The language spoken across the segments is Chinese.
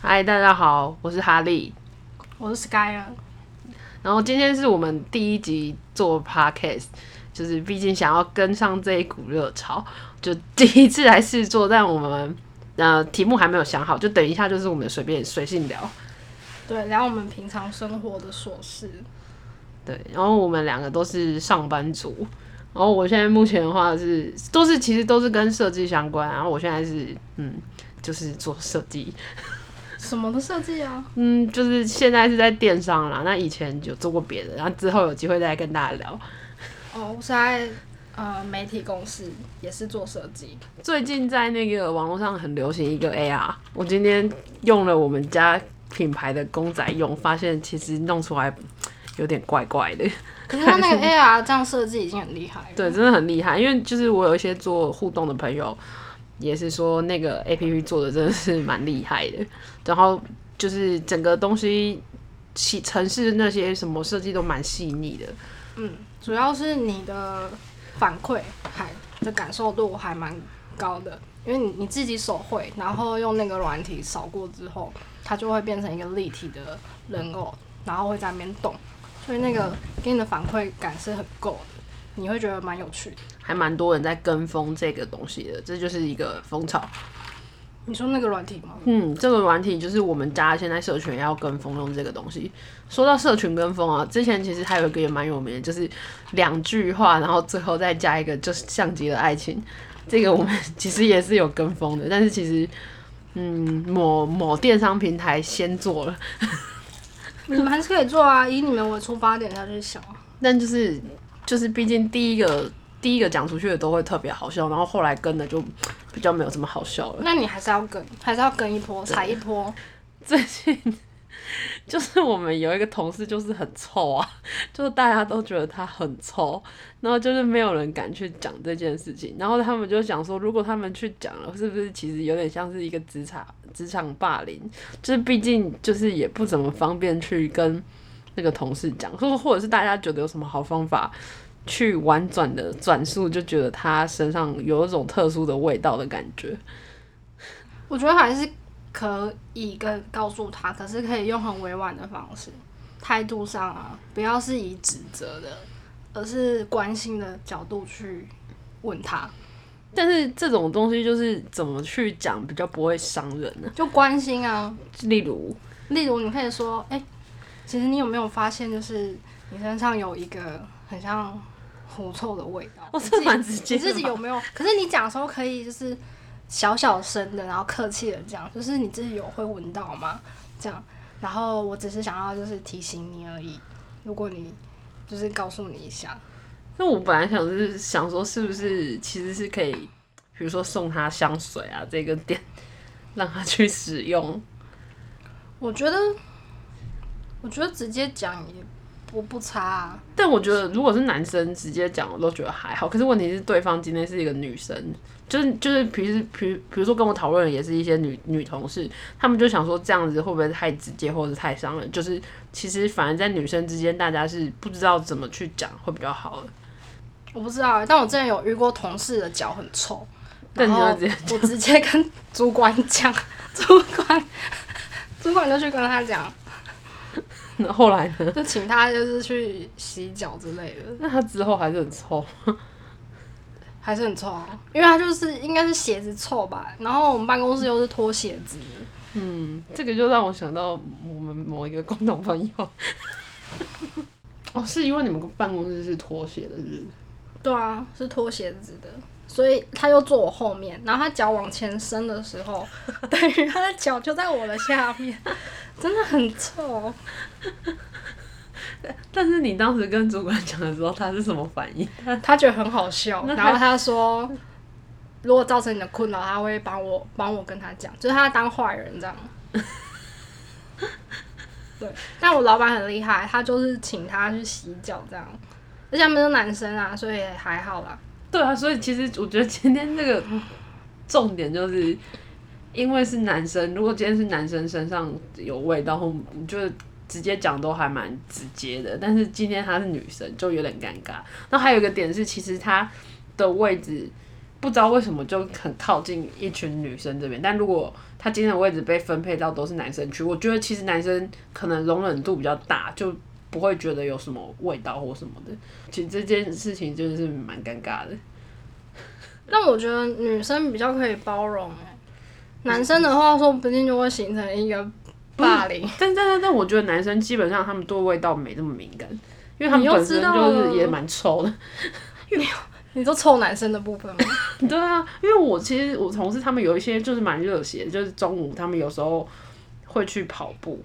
嗨，大家好，我是哈利。我是 Sky 啊，然后今天是我们第一集做 podcast，就是毕竟想要跟上这一股热潮，就第一次来试做，但我们呃题目还没有想好，就等一下就是我们随便随性聊。对，聊我们平常生活的琐事。对，然后我们两个都是上班族，然后我现在目前的话是都是其实都是跟设计相关，然后我现在是嗯就是做设计，什么的设计啊？嗯就是现在是在电商啦，那以前有做过别的，然后之后有机会再跟大家聊。哦，我是在呃媒体公司，也是做设计。最近在那个网络上很流行一个 AR，我今天用了我们家品牌的公仔用，发现其实弄出来有点怪怪的。可是它那个 AR 这样设计已经很厉害了。对，真的很厉害，因为就是我有一些做互动的朋友，也是说那个 A P P 做的真的是蛮厉害的，然后就是整个东西细城市那些什么设计都蛮细腻的。嗯，主要是你的反馈还的感受度还蛮高的，因为你你自己手绘，然后用那个软体扫过之后，它就会变成一个立体的人偶，然后会在那边动，所以那个给你的反馈感是很够的，你会觉得蛮有趣的。还蛮多人在跟风这个东西的，这就是一个风潮。你说那个软体吗？嗯，这个软体就是我们家现在社群要跟风用这个东西。说到社群跟风啊，之前其实还有一个也蛮有名的，就是两句话，然后最后再加一个就是像极了爱情。这个我们 其实也是有跟风的，但是其实嗯，某某电商平台先做了，你们还是可以做啊，以你们为出发点下去想啊。但就是就是毕竟第一个第一个讲出去的都会特别好笑，然后后来跟的就比较没有这么好笑了。那你还是要跟，还是要跟一波，踩一波。最近就是我们有一个同事就是很臭啊，就是大家都觉得他很臭，然后就是没有人敢去讲这件事情，然后他们就想说，如果他们去讲了，是不是其实有点像是一个职场职场霸凌？就是毕竟就是也不怎么方便去跟那个同事讲，或或者是大家觉得有什么好方法去婉转的转述，就觉得他身上有一种特殊的味道的感觉。我觉得还是可以跟告诉他，可是可以用很委婉的方式，态度上啊，不要是以指责的，而是关心的角度去问他，但是这种东西就是怎么去讲比较不会伤人呢？就关心啊。例如，例如，你可以说，哎、其实你有没有发现，就是你身上有一个很像狐臭的味道？哦，你自己这蛮直接你的吧。自己有没有？可是你讲的时候可以就是小小声的，然后客气的讲，就是你自己有会闻到吗？这样，然后我只是想要就是提醒你而已。如果你就是告诉你一下，那我本来想是想说，是不是其实是可以，比如说送他香水啊，这个点让他去使用。我觉得，我觉得直接讲也不不差、啊。但我觉得如果是男生直接讲，我都觉得还好。可是问题是，对方今天是一个女生，就是就是，平时比如比如说跟我讨论的也是一些女女同事，他们就想说这样子会不会太直接，或者是太伤人？就是其实反而在女生之间，大家是不知道怎么去讲会比较好的。我不知道欸，但我之前有遇过同事的脚很臭，但然后你就直接我直接跟 主管讲，主管主管就去跟他讲，那 后来呢？就请他就是去洗脚之类的，那他之后还是很臭。还是很臭啊，因为他就是应该是鞋子臭吧，然后我们办公室又是脱鞋子，嗯，这个就让我想到我们某一个共同朋友。哦，是因为你们办公室是拖鞋的，是不是？对啊，是脱鞋子的，所以他又坐我后面，然后他脚往前伸的时候，等于他的脚就在我的下面，真的很臭。但是你当时跟主管讲的时候，他是什么反应？他觉得很好笑，然后他说，如果造成你的困扰，他会帮我帮我跟他讲，就是他当坏人这样。对，但我老板很厉害，他就是请他去洗脚这样，而且他们是男生啊，所以还好啦。对啊，所以其实我觉得今天这个重点就是，因为是男生，如果今天是男生身上有味道，或就直接讲都还蛮直接的，但是今天她是女生，就有点尴尬。那还有一个点是，其实她的位置不知道为什么就很靠近一群女生这边，但如果她今天的位置被分配到都是男生区，我觉得其实男生可能容忍度比较大，就不会觉得有什么味道或什么的。其实这件事情真的是蛮尴尬的。但我觉得女生比较可以包容哎、男生的话说不定就会形成一个霸凌。但但但但，我觉得男生基本上他们对味道没那么敏感，因为他们本身就是也蛮臭的。你说臭男生的部分吗？对啊，因为我其实我同事他们有一些就是蛮热血，就是中午他们有时候会去跑步，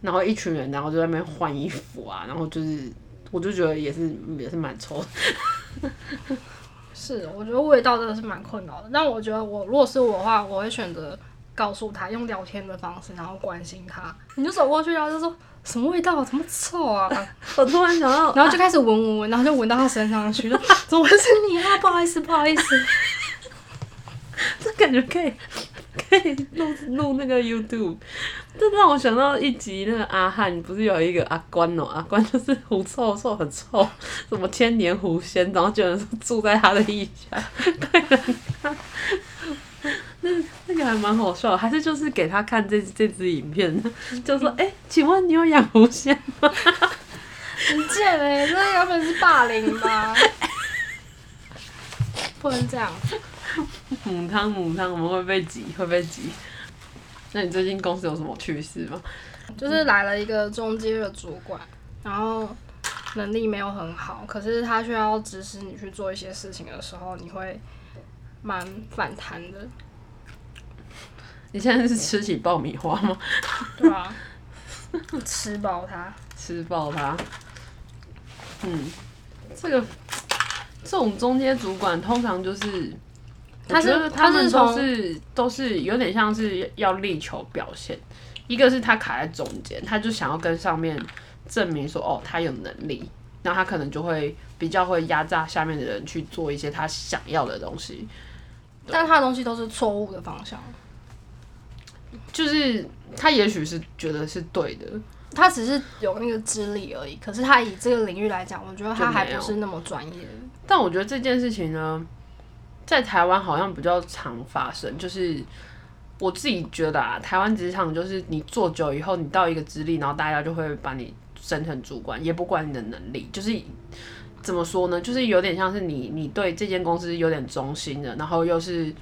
然后一群人然后就在那边换衣服啊，然后就是我就觉得也是也是蛮臭的。是，我觉得味道真的是蛮困扰的。但我觉得我如果是我的话，我会选择告诉他，用聊天的方式，然后关心他。你就走过去，然后就说什么味道，怎么臭啊？我突然想到，然后就开始闻闻闻，然后就闻到他身上去 了。怎么会是你啊？不好意思，不好意思。这感觉可以可以录录那个 YouTube，这让我想到一集那个阿汉，不是有一个阿关哦、阿关就是狐臭臭很臭，什么千年狐仙，然后居然是住在他的腋下，对人看，那那个还蛮好笑的，还是就是给他看这这支影片，就说哎、请问你有养狐仙吗？很贱哎、这原本是霸凌吧？不能这样。母汤母汤，我们会被挤，会被挤。那你最近公司有什么趣事吗？就是来了一个中阶的主管，然后能力没有很好，可是他需要指使你去做一些事情的时候，你会蛮反弹的，你现在是吃起爆米花吗？对啊、吃爆它，吃爆它。嗯，这个这种中间主管通常就是，他是他们都是都是有点像是要力求表现，一个是他卡在中间，他就想要跟上面证明说哦他有能力，然后他可能就会比较会压榨下面的人去做一些他想要的东西，但他的东西都是错误的方向，就是他也许是觉得是对的，他只是有那个资历而已，可是他以这个领域来讲，我觉得他还不是那么专业。但我觉得这件事情呢，在台湾好像比较常发生，就是我自己觉得啊，台湾职场就是你做久以后，你到一个资历，然后大家就会把你升成主管，也不管你的能力，就是怎么说呢，就是有点像是你你对这间公司有点忠心的，然后又是。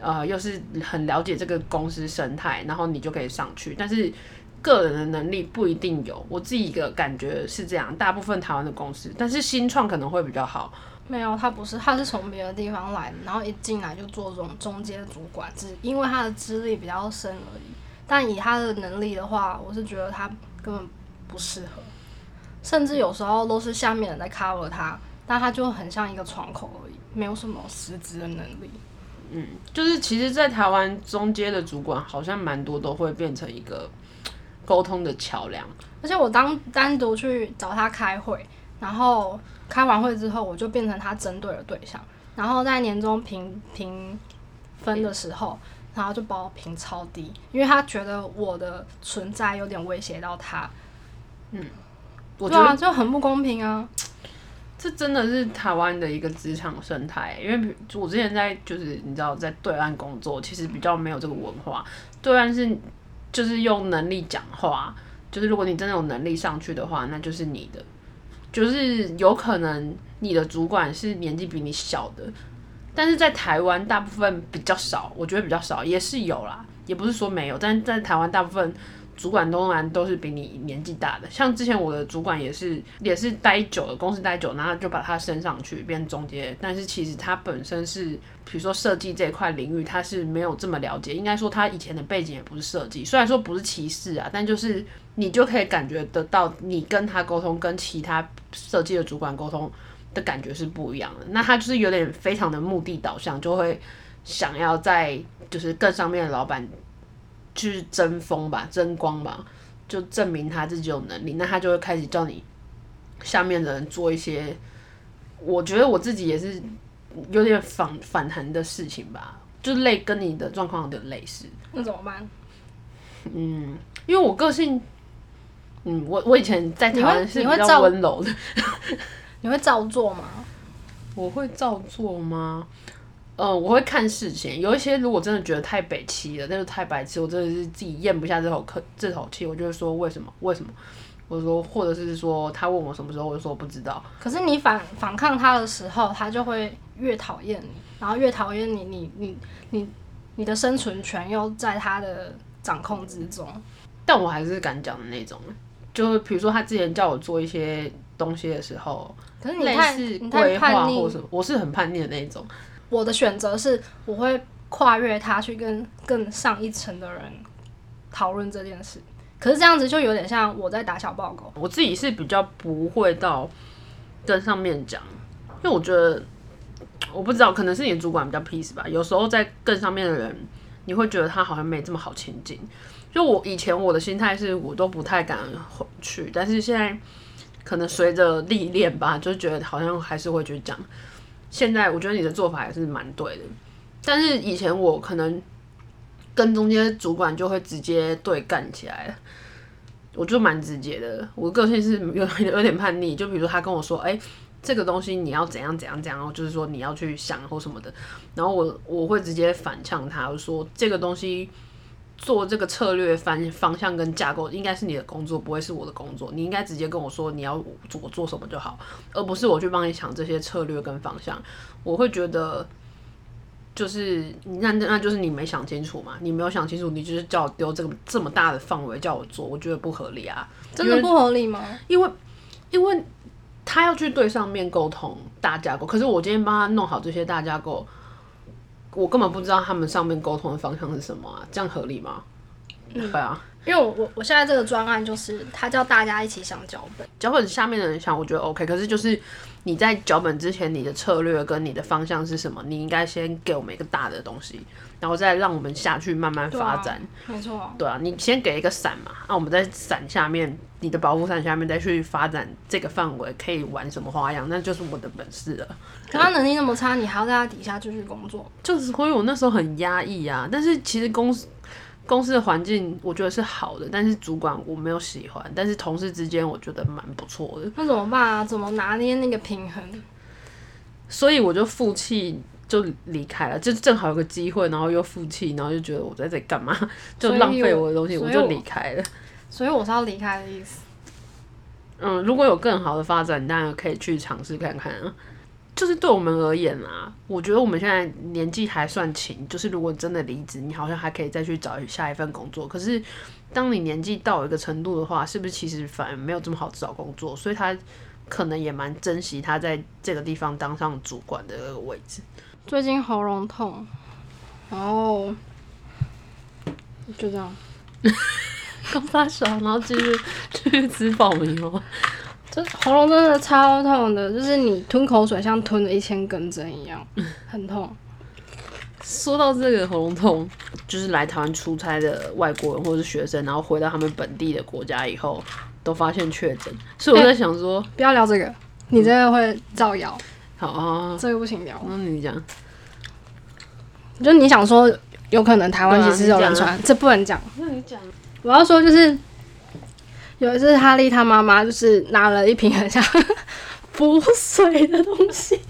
呃，又是很了解这个公司生态，然后你就可以上去。但是个人的能力不一定有，我自己一个感觉是这样。大部分台湾的公司，但是新创可能会比较好。没有，他不是，他是从别的地方来的，然后一进来就做这种中间主管，只因为他的资历比较深而已。但以他的能力的话，我是觉得他根本不适合，甚至有时候都是下面人在 cover 他，但他就很像一个窗口而已，没有什么实质的能力。嗯就是其实，在台湾中间的主管好像蛮多都会变成一个沟通的桥梁。而且我当单独去找他开会，然后开完会之后，我就变成他针对的对象。然后在年终评评分的时候，然后就把我评超低，因为他觉得我的存在有点威胁到他。对啊，我觉得就很不公平啊！这真的是台湾的一个职场生态，因为我之前在就是你知道在对岸工作，其实比较没有这个文化。对岸是就是用能力讲话，就是如果你真的有能力上去的话，那就是你的，就是有可能你的主管是年纪比你小的，但是在台湾大部分比较少，我觉得比较少，也是有啦，也不是说没有，但是在台湾大部分主管当然都是比你年纪大的，像之前我的主管也是也是待久了，公司待久，然后就把他升上去变中阶，但是其实他本身是比如说设计这一块领域，他是没有这么了解，应该说他以前的背景也不是设计，虽然说不是歧视啊，但就是你就可以感觉得到，你跟他沟通跟其他设计的主管沟通的感觉是不一样的，那他就是有点非常的目的导向，就会想要在就是更上面的老板去争锋吧，争光吧，就证明他自己有能力，那他就会开始叫你下面的人做一些，我觉得我自己也是有点反反弹的事情吧，就类跟你的状况有点类似，那怎么办？嗯因为我个性，嗯，我我以前在台湾是比较温柔的，你会照做吗？我会照做吗？呃，我会看事情，有一些如果真的觉得太北齐了，那就太白痴，我真的是自己咽不下这口口这口气，我就会说为什么为什么，我说或者是说他问我什么时候，我就说我不知道。可是你反反抗他的时候，他就会越讨厌你，然后越讨厌你，你你你你的生存权又在他的掌控之中。但我还是敢讲的那种，就是比如说他之前叫我做一些东西的时候，可是你太似你太规划叛逆或什么，我是很叛逆的那种。我的选择是，我会跨越他去跟更上一层的人讨论这件事。可是这样子就有点像我在打小报告，我自己是比较不会到跟上面讲，因为我觉得我不知道，可能是你的主管比较 peace 吧。有时候在更上面的人，你会觉得他好像没这么好亲近。就我以前我的心态是我都不太敢回去，但是现在可能随着历练吧，就觉得好像还是会去讲。现在我觉得你的做法也是蛮对的，但是以前我可能跟中间主管就会直接对干起来了。我就蛮直接的，我个性是有有点叛逆。就比如他跟我说，哎、这个东西你要怎样怎样怎样，就是说你要去想或什么的，然后我我会直接反呛他，我说这个东西做这个策略方方向跟架构应该是你的工作，不会是我的工作。你应该直接跟我说你要我做什么就好，而不是我去帮你想这些策略跟方向。我会觉得。就是那那就是你没想清楚嘛，你没有想清楚，你就是叫我丢这个这么大的范围叫我做，我觉得不合理啊。真的不合理吗？因为因为他要去对上面沟通大架构，可是我今天帮他弄好这些大架构，我根本不知道他们上面沟通的方向是什么啊，这样合理吗？对啊，因为我我我现在这个专案就是他叫大家一起想脚本，脚本下面的人想，我觉得 OK，可是就是你在脚本之前，你的策略跟你的方向是什么？你应该先给我们一个大的东西，然后再让我们下去慢慢发展。没错。对啊，你先给一个伞嘛，那、我们在伞下面，你的保护伞下面再去发展这个范围，可以玩什么花样，那就是我的本事了。可他能力那么差，你还要在他底下继续工作，就是所以我那时候很压抑啊，但是其实公司公司的环境我觉得是好的，但是主管我没有喜欢，但是同事之间我觉得蛮不错的，那怎么办啊？怎么拿捏那个平衡？所以我就负气就离开了，就正好有个机会，然后又负气，然后就觉得我在这里干嘛，就浪费我我的东西，我就离开了。所以我是要离开的意思。嗯，如果有更好的发展，当然可以去尝试看看啊。就是对我们而言啊，我觉得我们现在年纪还算轻，就是如果真的离职，你好像还可以再去找下一份工作。可是当你年纪到一个程度的话，是不是其实反而没有这么好找工作？所以他可能也蛮珍惜他在这个地方当上主管的那个位置。最近喉咙痛，然后就这样。刚发烧，然后继续 继续吃爆米花。这喉咙真的超痛的，就是你吞口水像吞了一千根针一样，很痛。说到这个喉咙痛，就是来台湾出差的外国人或者是学生，然后回到他们本地的国家以后，都发现确诊，所以我在想说，不要聊这个，你这个会造谣，好啊，这个不行聊。那你讲，就你想说，有可能台湾其实有人传，这不能讲。那你讲，我要说就是，有一次哈利他妈妈就是拿了一瓶很像 浮水的东西，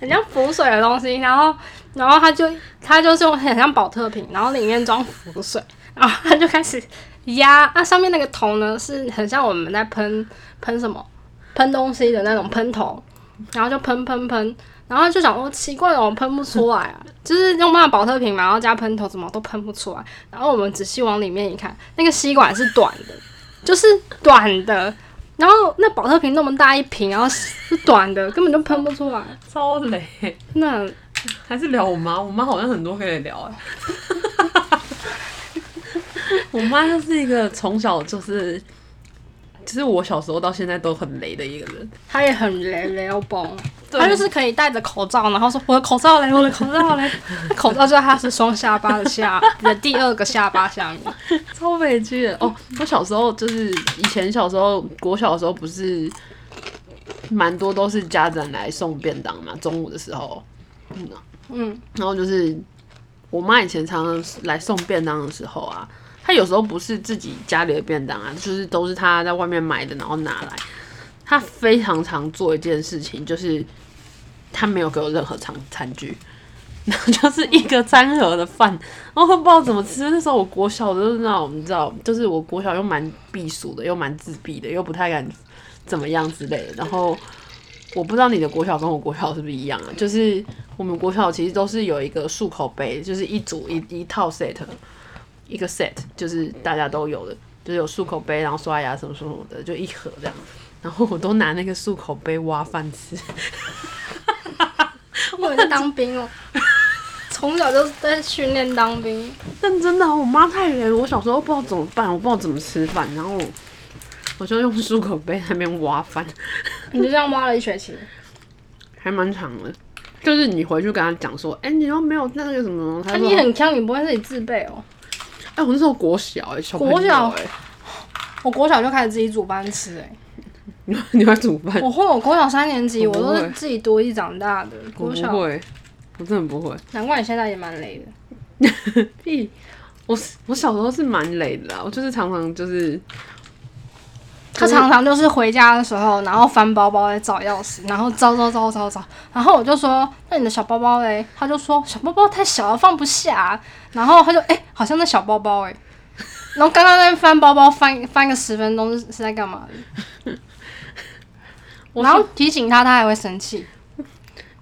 很像浮水的东西，然后然后他就他就是用很像保特瓶，然后里面装浮水，然后他就开始压，啊上面那个头呢是很像我们在喷喷什么喷东西的那种喷头，然后就喷喷喷。然后就想说奇怪了，我喷不出来啊，就是用那个保特瓶嘛，然后加喷头，怎么都喷不出来。然后我们仔细往里面一看，那个吸管是短的，就是短的。然后那保特瓶那么大一瓶，然后是短的，根本就喷不出来。超雷，那还是聊我妈，我妈好像很多可以聊哎。我妈就是一个从小就是，其实我小时候到现在都很雷的一个人。他也很雷雷欧崩，他就是可以戴着口罩，然后说我的口罩嘞，我的口罩嘞。那 口罩就是他是双下巴的下的第二个下巴下面。超委屈的哦！我小时候就是以前小时候国小的时候不是蛮多都是家长来送便当嘛，中午的时候，嗯，嗯，然后就是我妈以前常常来送便当的时候啊，他有时候不是自己家里的便当啊，就是都是他在外面买的，然后拿来。他非常常做一件事情，就是他没有给我任何餐餐具。然后就是一个餐盒的饭，然后不知道怎么吃。那时候我国小的就是那种你知道，就是我国小又蛮避暑的，又蛮自闭的，又不太敢怎么样之类的。然后我不知道你的国小跟我国小是不是一样啊？就是我们国小其实都是有一个漱口杯，就是一组一一套 set，一个 set 就是大家都有的，就是有漱口杯，然后刷牙什么什么的，就一盒这样。然后我都拿那个漱口杯挖饭吃。我在当兵哦，从小就在训练当兵。但真的，我妈太累了，我小时候不知道怎么办，我不知道怎么吃饭，然后我就用漱口杯在那边挖饭。你就这样挖了一学期，还蛮长的。就是你回去跟他讲说，哎、你又没有那个什么，他那、说你很强，你不会自己自备哦。哎、我那时候国小哎、国小哎、我国小就开始自己煮饭吃、哎，你你会煮饭？我会，我国小三年级，我我都是自己独立长大的。我不国小，会，我真的不会。难怪你现在也蛮累的。屁，我是我小时候是蛮累的啦，我就是常常就是他常常就是回家的时候，然后翻包包在找钥匙，然后找找找找找，然后我就说：“那你的小包包嘞？”他就说：“小包包太小了，放不下。”然后他就哎、好像那小包包哎、然后刚刚在翻包包翻翻个十分钟是是在干嘛 然后提醒他，他还会生气。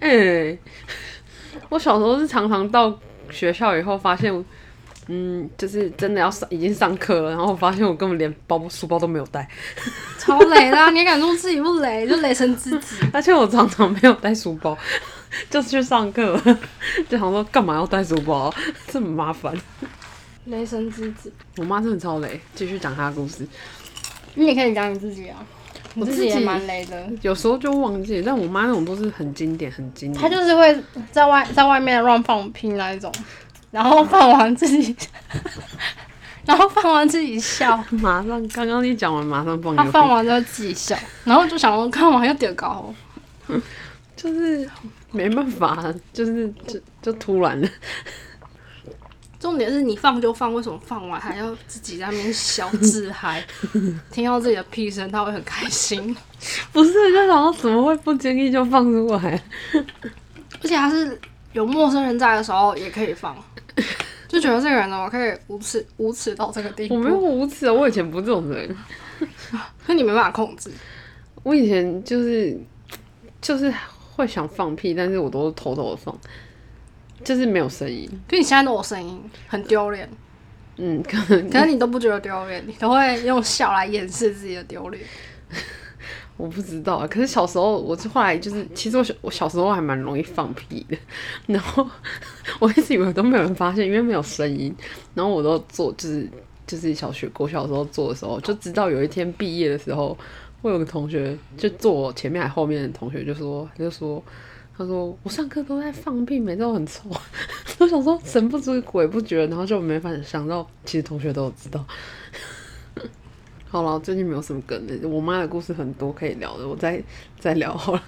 哎、我小时候是常常到学校以后发现，嗯，就是真的要上已经上课了，然后我发现我根本连包书包都没有带，超雷啦、啊，你敢说自己不雷，就雷成自己。而且我常常没有带书包，就是去上课，就想说干嘛要带书包，这么麻烦。雷神之子，我妈真的超雷，继续讲她的故事。你也可以讲你自己啊，我自己自己也蛮雷的。有时候就忘记，但我妈那种都是很经典、很经典。她就是会在外在外面乱放屁那一种，然后放完自己，然后放完自己笑，马上刚刚你讲完，马上放他放完之后自己笑，然后就想说看完要点高？就是没办法，就是就就突然了。重点是你放就放，为什么放完还要自己在那边笑自嗨？听到自己的屁声，他会很开心。不是，就想到怎么会不经意就放出来？而且他是有陌生人在的时候也可以放，就觉得这个人怎么可以无耻无耻到这个地步？我没有无耻啊，我以前不是这种人，可你没办法控制。我以前就是就是会想放屁，但是我都是偷偷的放，就是没有声音。可你现在都有声音，很丢脸。嗯，可能可是你都不觉得丢脸，你都会用笑来掩饰自己的丢脸。我不知道啊。可是小时候，我是后来就是，其实我小我小时候还蛮容易放屁的，然后我一直以为都没有人发现，因为没有声音。然后我都做，就是就是小学国小时候做的时候，就直到有一天毕业的时候，我有个同学就坐我前面还后面的同学就说，他就说。他说：“我上课都在放屁，每次都很臭。”我想说神不知鬼不觉，然后就没法想到，其实同学都有知道。好了，最近没有什么梗的，我妈的故事很多可以聊的，我再再聊好了。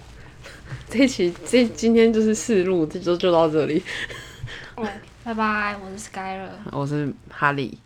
这一期这今天就是试录，这就就到这里。哦，拜拜，我是 Skyler。我是哈利。